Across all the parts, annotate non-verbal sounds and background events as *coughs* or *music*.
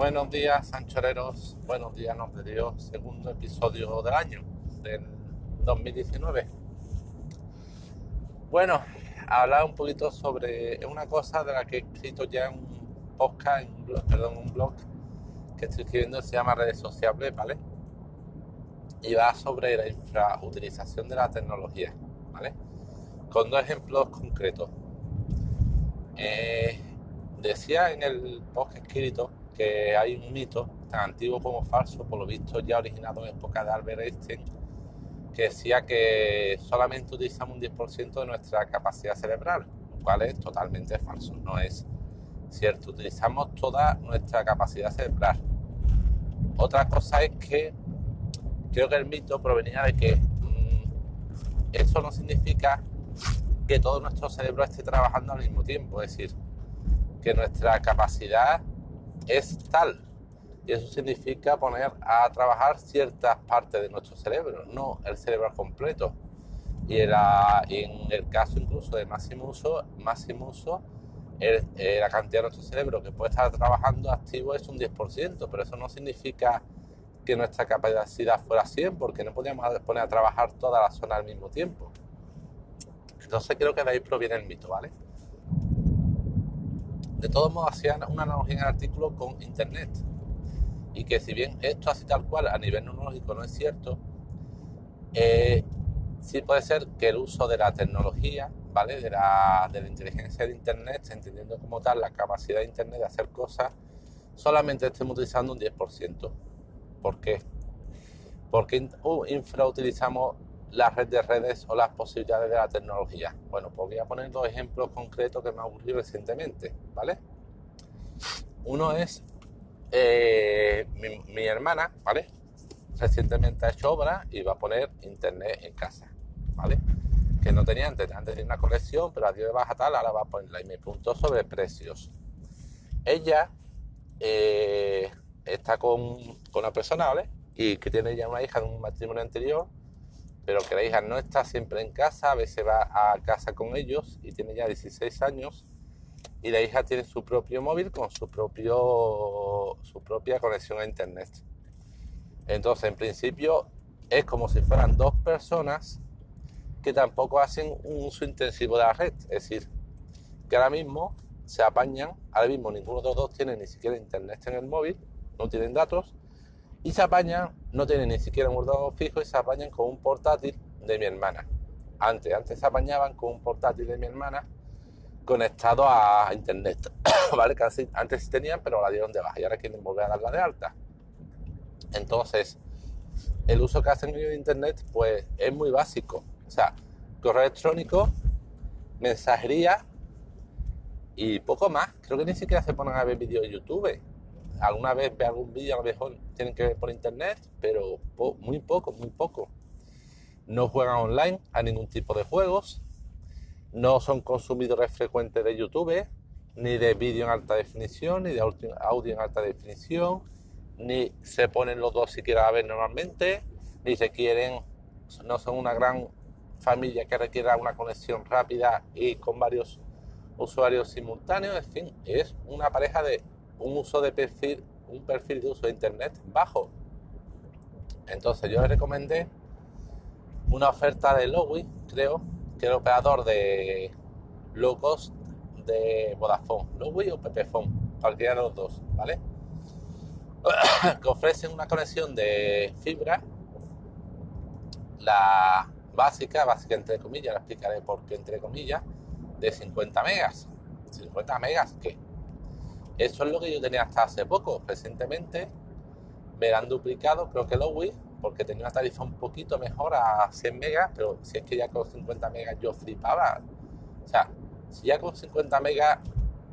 Buenos días, anchoreros. Buenos días, nos de Dios. Segundo episodio del año, del 2019. Bueno, hablar un poquito sobre una cosa de la que he escrito ya en un podcast, en un blog, perdón, un blog que estoy escribiendo, se llama Redes Sociables, ¿vale? Y va sobre la infrautilización de la tecnología, ¿vale? Con dos ejemplos concretos. Eh, decía en el post escrito que hay un mito tan antiguo como falso, por lo visto ya originado en época de Albert Einstein, que decía que solamente utilizamos un 10% de nuestra capacidad cerebral, lo cual es totalmente falso, no es cierto, utilizamos toda nuestra capacidad cerebral. Otra cosa es que creo que el mito provenía de que mmm, eso no significa que todo nuestro cerebro esté trabajando al mismo tiempo, es decir, que nuestra capacidad es tal. Y eso significa poner a trabajar ciertas partes de nuestro cerebro, no el cerebro completo. Y en, el caso incluso de máximo uso, uso eh, la cantidad de nuestro cerebro que puede estar trabajando activo es un 10%, pero eso no significa que nuestra capacidad fuera 100, porque no podíamos poner a trabajar toda la zona al mismo tiempo. Entonces creo que de ahí proviene el mito, ¿vale? De todos modos hacían una analogía en el artículo con Internet. Y que si bien esto así tal cual a nivel neurológico no es cierto, eh, sí puede ser que el uso de la tecnología, ¿vale? De la, de la inteligencia de Internet, entendiendo como tal la capacidad de Internet de hacer cosas, solamente estemos utilizando un 10%. ¿Por qué? Porque infrautilizamos la red de redes o las posibilidades de la tecnología. Bueno, pues voy a poner dos ejemplos concretos que me han ocurrido recientemente, ¿vale? Uno es eh, mi, hermana, ¿vale? Recientemente ha hecho obra y va a poner internet en casa, ¿vale? Que no tenía antes, antes tenía una colección, pero a día de baja tal, ahora va a ponerla y me preguntó sobre precios. Ella eh, está con, con una persona, ¿vale? Y que tiene ya una hija de un matrimonio anterior pero que la hija no está siempre en casa, a veces va a casa con ellos y tiene ya 16 años y la hija tiene su propio móvil con su, propio, su propia conexión a internet. Entonces, en principio, es como si fueran dos personas que tampoco hacen un uso intensivo de la red. Es decir, que ahora mismo se apañan, ahora mismo ninguno de los dos tiene ni siquiera internet en el móvil, no tienen datos, y se apañan, no tienen ni siquiera un ordenador fijo y se apañan con un portátil de mi hermana. Antes, antes se apañaban con un portátil de mi hermana conectado a internet, *coughs* ¿vale? Antes sí tenían, pero la dieron de baja y ahora quieren volver a darla de alta. Entonces, el uso que hacen de internet, pues es muy básico. O sea, correo electrónico, mensajería y poco más. Creo que ni siquiera se ponen a ver vídeos de YouTube alguna vez ve algún vídeo, a lo mejor tienen que ver por internet, pero muy poco, muy poco. No juegan online a ningún tipo de juegos, no son consumidores frecuentes de YouTube, ni de vídeo en alta definición, ni de audio en alta definición, ni se ponen los dos siquiera a ver normalmente, ni se quieren, no son una gran familia que requiera una conexión rápida y con varios usuarios simultáneos, en fin, es una pareja de un uso de perfil, un perfil de uso de internet bajo. Entonces yo le recomendé una oferta de Lowy, creo, que el operador de low cost de Vodafone, Lowy o Pepefone, cualquiera de los dos, ¿vale? *coughs* que ofrecen una conexión de fibra, la básica, básica entre comillas, la explicaré por qué entre comillas, de 50 megas. 50 megas, ¿qué? Eso es lo que yo tenía hasta hace poco. Recientemente me han duplicado, creo que lo Wii, porque tenía una tarifa un poquito mejor a 100 megas, pero si es que ya con 50 megas yo flipaba. O sea, si ya con 50 megas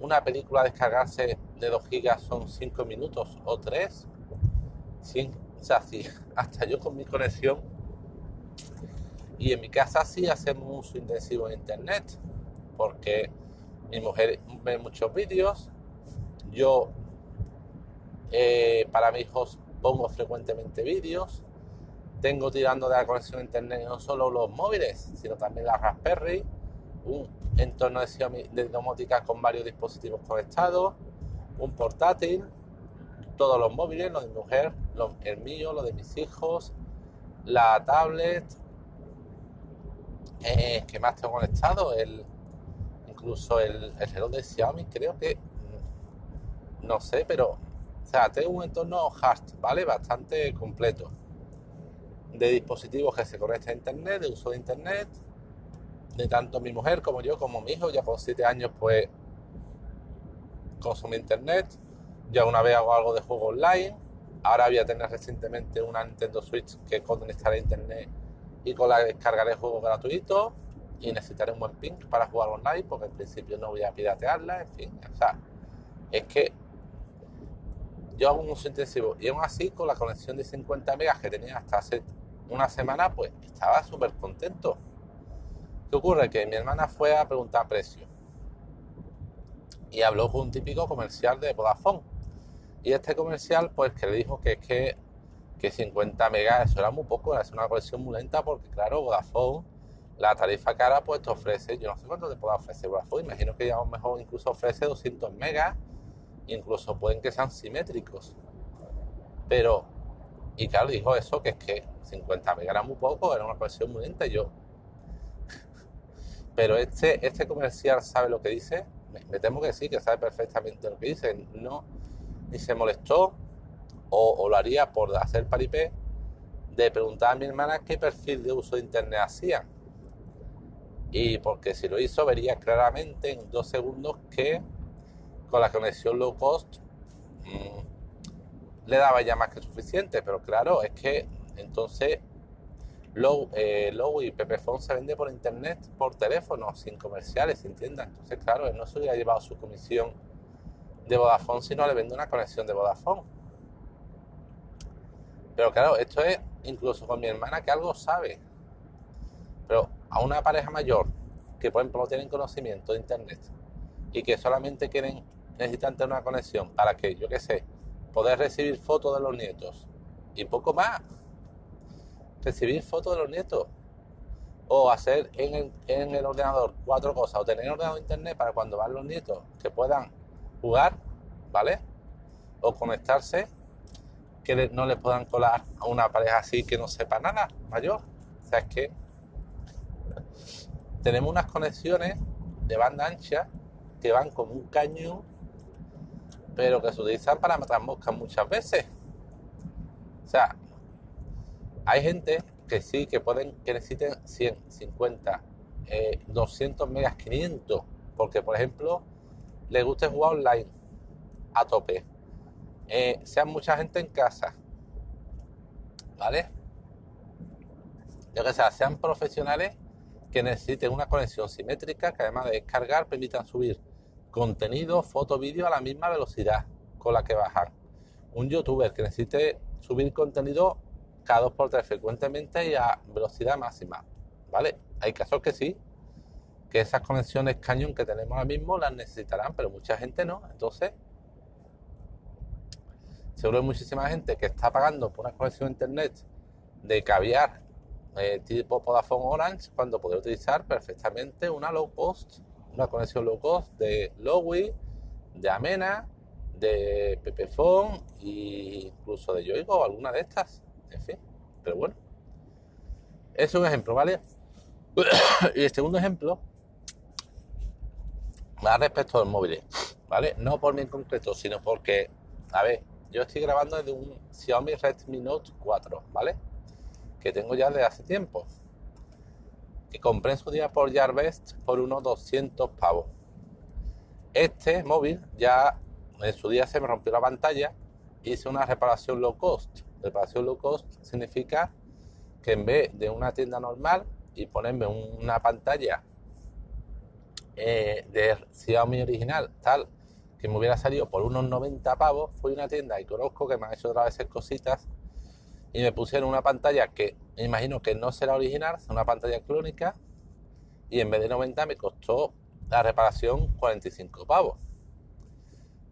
una película descargarse de 2 gigas son 5 minutos o 3, o sea, si *laughs* hasta yo con mi conexión y en mi casa sí hacemos un uso intensivo de internet, porque mi mujer ve muchos vídeos, yo eh, para mis hijos pongo frecuentemente vídeos. Tengo tirando de la conexión a internet no solo los móviles, sino también la Raspberry, un entorno de, domótica con varios dispositivos conectados, un portátil. Todos los móviles, los de mi mujer, el mío, los de mis hijos, la tablet, eh, ¿qué más tengo conectado? El, incluso el, el reloj de Xiaomi, creo que, no sé, pero, o sea, tengo un entorno hard, ¿vale? Bastante completo de dispositivos que se conectan a internet, de uso de internet, de tanto mi mujer como yo, como mi hijo, ya con 7 años, pues consume internet. Ya una vez hago algo de juego online. Ahora voy a tener recientemente una Nintendo Switch que conectaré a internet y con la descargaré juegos gratuitos y necesitaré un buen ping para jugar online porque en principio no voy a piratearla, en fin, o sea, es que yo hago un uso intensivo y aún así con la conexión de 50 megas que tenía hasta hace una semana, pues estaba súper contento. ¿Qué ocurre? Que mi hermana fue a preguntar precio y habló con un típico comercial de Vodafone. Y este comercial, pues que le dijo que es que, que 50 megas, eso era muy poco, era una conexión muy lenta porque, claro, Vodafone, la tarifa cara, pues te ofrece, yo no sé cuánto te puede ofrecer Vodafone, imagino que ya a lo mejor incluso ofrece 200 megas, incluso pueden que sean simétricos. Pero, y claro, dijo eso, que es que 50 megas era muy poco, era una conexión muy lenta yo... *laughs* Pero este, este comercial sabe lo que dice, me, temo que sí, que sabe perfectamente lo que dice. No, ni se molestó o, lo haría por hacer paripé de preguntar a mi hermana qué perfil de uso de internet hacía. Y porque si lo hizo, vería claramente en dos segundos que con la conexión low cost mm, le daba ya más que suficiente. Pero claro, es que entonces Low, eh, Low y Pepephone se vende por internet, por teléfono, sin comerciales, sin tiendas. Entonces, claro, él no se hubiera llevado su comisión de Vodafone si no le vende una conexión de Vodafone. Pero claro, esto es incluso con mi hermana que algo sabe. Pero a una pareja mayor que, por ejemplo, no tienen conocimiento de internet y que solamente quieren, necesitan tener una conexión para que, yo qué sé, poder recibir fotos de los nietos y poco más recibir fotos de los nietos o hacer en el, ordenador cuatro cosas o tener un ordenador internet para cuando van los nietos que puedan jugar, ¿vale? O conectarse, que no les puedan colar a una pareja así que no sepa nada mayor. O sea, es que tenemos unas conexiones de banda ancha que van como un cañón, pero que se utilizan para matar moscas muchas veces. O sea, hay gente que sí, que pueden, que necesiten 100, 50, 200 megas, 500, porque por ejemplo, les gusta jugar online a tope. Eh, sean mucha gente en casa, ¿vale? Yo que sea, sean profesionales que necesiten una conexión simétrica que además de descargar permitan subir contenido, foto, vídeo a la misma velocidad con la que bajan. Un youtuber que necesite subir contenido cada 2x3 frecuentemente y a velocidad máxima, ¿vale? Hay casos que sí, que esas conexiones cañón que tenemos ahora mismo las necesitarán, pero mucha gente no. Entonces, seguro hay muchísima gente que está pagando por una conexión a internet de caviar eh, tipo Vodafone Orange cuando podría utilizar perfectamente una low cost, una conexión low cost de Lowy, de Amena, de Pepephone e incluso de Yoigo alguna de estas. En fin, pero bueno. Es un ejemplo, ¿vale? *coughs* y el segundo ejemplo va respecto a los móviles, ¿vale? No por mí en concreto, sino porque, a ver, yo estoy grabando desde un Xiaomi Redmi Note 4, ¿vale? Que tengo ya desde hace tiempo. Que compré en su día por Jarvest por unos 200 pavos. Este móvil ya en su día se me rompió la pantalla, hice una reparación low cost Reparación low cost significa que en vez de una tienda normal y ponerme una pantalla eh, de Xiaomi original, tal, que me hubiera salido por unos 90 pavos, fui a una tienda y conozco que me han hecho otra vez cositas y me pusieron una pantalla que me imagino que no será original, es una pantalla clónica y en vez de 90 me costó la reparación 45 pavos.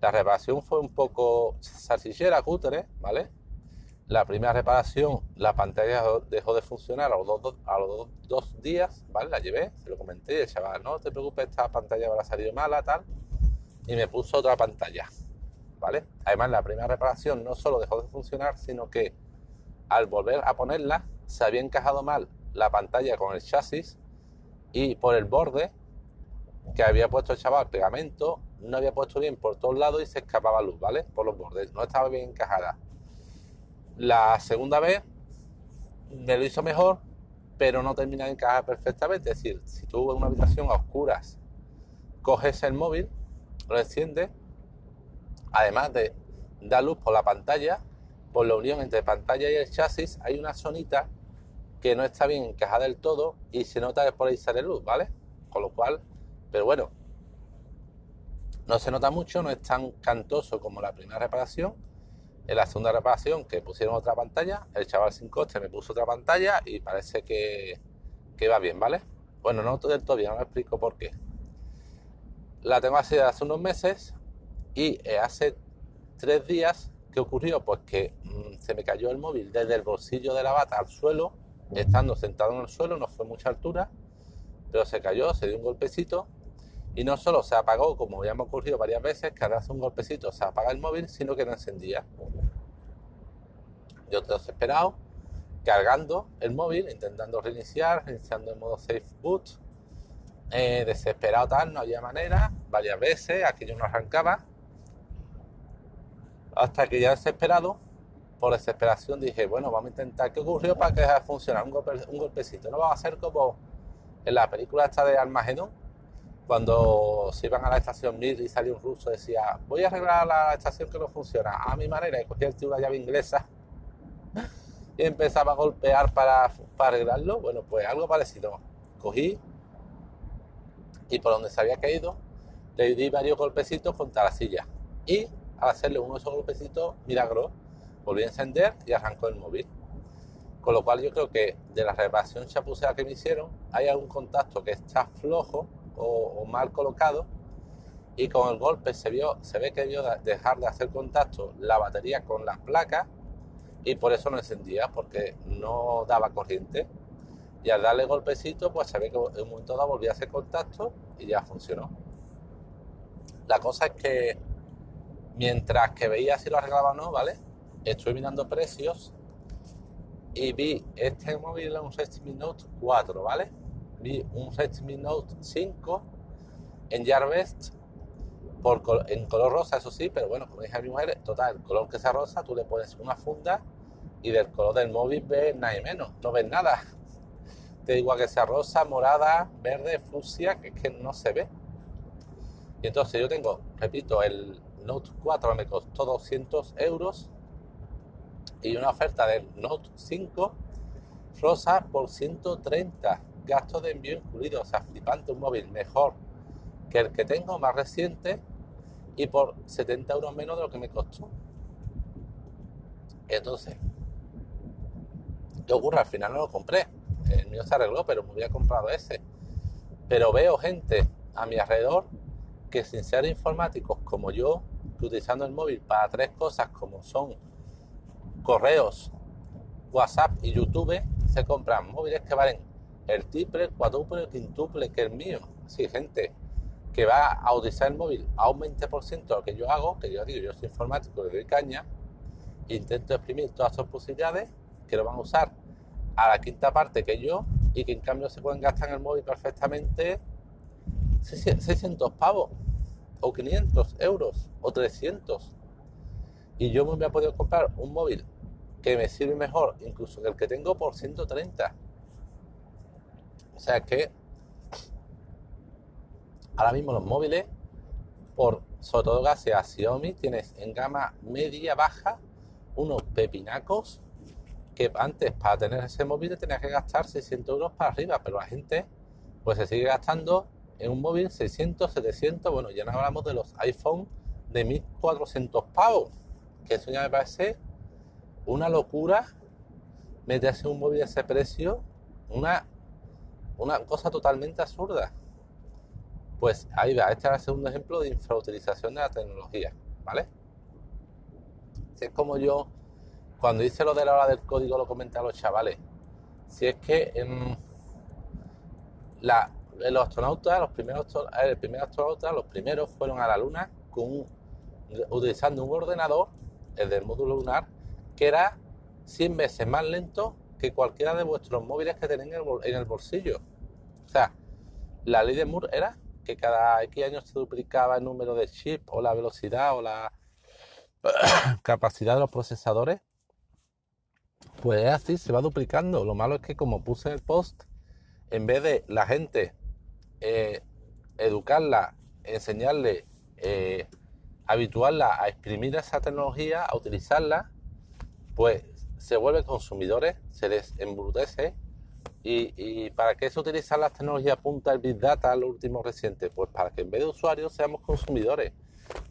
La reparación fue un poco salsichera, cutre, ¿vale? La primera reparación, la pantalla dejó de funcionar a los, dos, días, ¿vale? La llevé, se lo comenté el chaval, no te preocupes, esta pantalla habrá salido mala, tal. Y me puso otra pantalla, ¿vale? Además, la primera reparación no solo dejó de funcionar, sino que al volver a ponerla se había encajado mal la pantalla con el chasis y por el borde que había puesto el chaval pegamento no había puesto bien por todos lados y se escapaba luz, ¿vale? Por los bordes, no estaba bien encajada. La segunda vez me lo hizo mejor, pero no termina de encajar perfectamente. Es decir, si tú en una habitación a oscuras coges el móvil, lo enciendes, además de dar luz por la pantalla, por la unión entre pantalla y el chasis, hay una zonita que no está bien encajada del todo y se nota que por ahí sale luz, ¿vale? Con lo cual, pero bueno, no se nota mucho, no es tan cantoso como la primera reparación. En la segunda reparación, que pusieron otra pantalla, el chaval sin coste me puso otra pantalla y parece que, que va bien, ¿vale? Bueno, no del todo bien, no me explico por qué. La tengo así hace unos meses y eh, hace tres días, ¿qué ocurrió? Pues que se me cayó el móvil desde el bolsillo de la bata al suelo, estando sentado en el suelo, no fue mucha altura, pero se cayó, se dio un golpecito y no solo se apagó, como ya me ha ocurrido varias veces, que ahora hace un golpecito se apaga el móvil, sino que no encendía. Yo desesperado, cargando el móvil, intentando reiniciar, reiniciando en modo safe boot. Eh, desesperado tal, no había manera, varias veces, aquello no arrancaba. Hasta que ya desesperado, por desesperación dije, bueno, vamos a intentar qué ocurrió para que deje de funcionar un, un golpecito. No va a ser como en la película esta de Armagedón, cuando se iban a la estación Mir y salió un ruso, decía, voy a arreglar la estación que no funciona a mi manera, y cogía el una llave inglesa y empezaba a golpear para, para arreglarlo. Bueno, pues algo parecido. Cogí y por donde se había caído, le di varios golpecitos contra la silla. Y al hacerle uno de esos golpecitos, milagro, volví a encender y arrancó el móvil. Con lo cual yo creo que de la reparación chapucera que me hicieron, hay algún contacto que está flojo o, mal colocado y con el golpe se, vio, se ve que debió dejar de hacer contacto la batería con las placas y por eso no encendía, porque no daba corriente. Y al darle golpecito, pues se ve que en un momento dado volvía a hacer contacto y ya funcionó. La cosa es que mientras que veía si lo arreglaba o no, ¿vale? Estoy mirando precios y vi este móvil en un Redmi Note 4, ¿vale? vi un Redmi Note 5 en Jarvest por, en color rosa, eso sí, pero bueno, como dije a mi mujer, total, el color que sea rosa, tú le pones una funda y del color del móvil ves nada y menos, no ves nada. *laughs* Te digo que sea rosa, morada, verde, fucsia, que es que no se ve. Y entonces yo tengo, repito, el Note 4 me costó 200 euros y una oferta del Note 5 rosa por 130 gasto de envío incluido, o sea, flipante, un móvil mejor que el que tengo, más reciente, y por 70 euros menos de lo que me costó. Entonces, ¿qué ocurre? Al final no lo compré. El mío se arregló, pero me había comprado ese. Pero veo gente a mi alrededor que sin ser informáticos como yo, utilizando el móvil para tres cosas como son correos, WhatsApp y YouTube, se compran móviles que valen el triple, cuádruple, quintuple que el mío. Sí, gente que va a utilizar el móvil a un 20% de lo que yo hago, que yo digo, yo soy informático, le doy caña, intento exprimir todas sus posibilidades, que lo van a usar a la quinta parte que yo y que en cambio se pueden gastar en el móvil perfectamente 600 pavos o 500 euros o 300. Y yo me a poder comprar un móvil que me sirve mejor incluso que el que tengo por 130 o sea que ahora mismo los móviles, por sobre todo gracias a Xiaomi, tienes en gama media baja unos pepinacos que antes para tener ese móvil tenías que gastar 600 euros para arriba, pero la gente pues se sigue gastando en un móvil 600, 700, bueno, ya no hablamos de los iPhone de 1400 pavos, que eso ya me parece una locura meterse un móvil de ese precio, una una cosa totalmente absurda. Pues ahí va, este es el segundo ejemplo de infrautilización de la tecnología, ¿vale? Si es como yo, cuando hice lo de la hora del código, lo comenté a los chavales. Si es que en la, los astronautas, los primeros, el primer astronauta, los primeros fueron a la Luna con utilizando un ordenador, el del módulo lunar, que era 100 veces más lento que cualquiera de vuestros móviles que tenéis en el bolsillo. O sea, la ley de Moore era que cada X años se duplicaba el número de chips o la velocidad o la *coughs* capacidad de los procesadores. Pues es así, se va duplicando. Lo malo es que como puse el post, en vez de la gente eh, educarla, enseñarle, eh, habituarla a exprimir esa tecnología, a utilizarla, pues se vuelven consumidores, se les embrutece. ¿Y, para qué se utilizan las tecnologías punta del Big Data, lo último reciente? Pues para que en vez de usuarios seamos consumidores,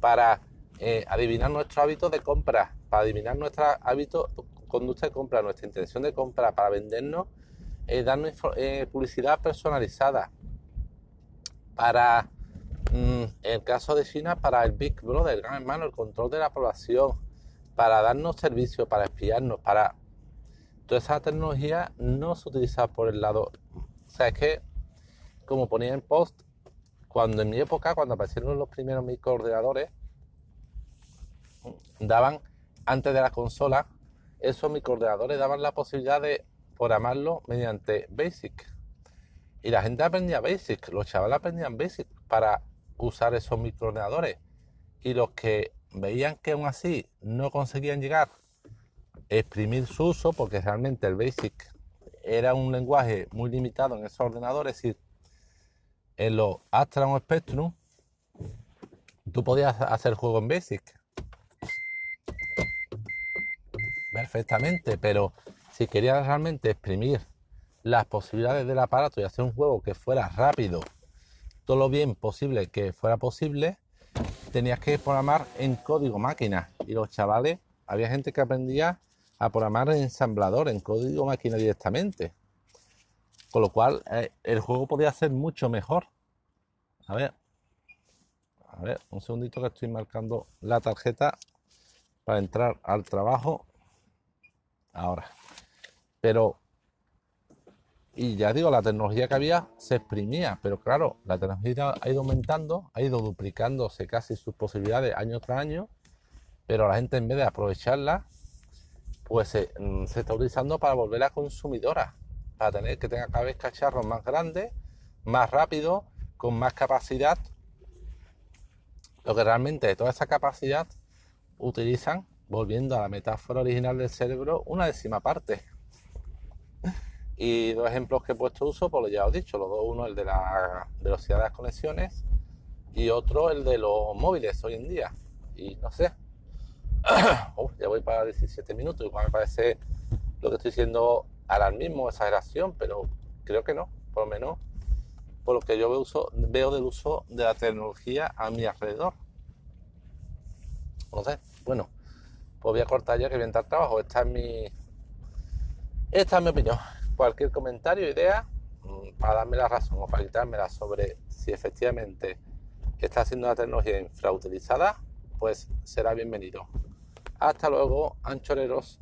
para eh, adivinar nuestros hábitos de compra, para adivinar nuestros hábitos, conducta de compra, nuestra intención de compra, para vendernos, eh, darnos eh, publicidad personalizada, para, mm, el caso de China, para el Big Brother, el gran hermano, el control de la población, para darnos servicios, para espiarnos, para... Toda esa tecnología no se utiliza por el lado... O sea, es que, como ponía en post, cuando en mi época, cuando aparecieron los primeros microordenadores, daban, antes de la consola, esos microordenadores daban la posibilidad de programarlo mediante BASIC. Y la gente aprendía BASIC, los chavales aprendían BASIC para usar esos microordenadores. Y los que veían que aún así no conseguían llegar a exprimir su uso, porque realmente el BASIC era un lenguaje muy limitado en esos ordenadores, es decir, en los Astra o Spectrum, tú podías hacer juego en BASIC. Perfectamente, pero si querías realmente exprimir las posibilidades del aparato y hacer un juego que fuera rápido, todo lo bien posible que fuera posible, tenías que programar en código máquina. Y los chavales, había gente que aprendía a programar en ensamblador, en código máquina directamente. Con lo cual, eh, el juego podía ser mucho mejor. A ver, a ver, un segundito que estoy marcando la tarjeta para entrar al trabajo. Ahora. Pero y ya digo, la tecnología que había se exprimía, pero claro, la tecnología ha ido aumentando, ha ido duplicándose casi sus posibilidades año tras año, pero la gente en vez de aprovecharla, pues se, mm, está utilizando para volver a consumidora, para tener que tenga cada vez cacharros más grandes, más rápidos, con más capacidad. Lo que realmente toda esa capacidad utilizan, volviendo a la metáfora original del cerebro, una décima parte. Y dos ejemplos que he puesto uso, pues ya os he dicho, los dos, uno el de la velocidad de las conexiones y otro el de los móviles hoy en día. Y no sé, *coughs* ya voy para 17 minutos, igual me parece lo que estoy diciendo alarmismo, exageración, pero creo que no, por lo menos por lo que yo veo, uso, veo del uso de la tecnología a mi alrededor. Sé, bueno, pues voy a cortar ya que voy a trabajo. Esta es mi, esta es mi opinión cualquier comentario, idea, mm, para darme la razón o para quitármela sobre si efectivamente está siendo una tecnología infrautilizada, pues será bienvenido. Hasta luego, anchoreros.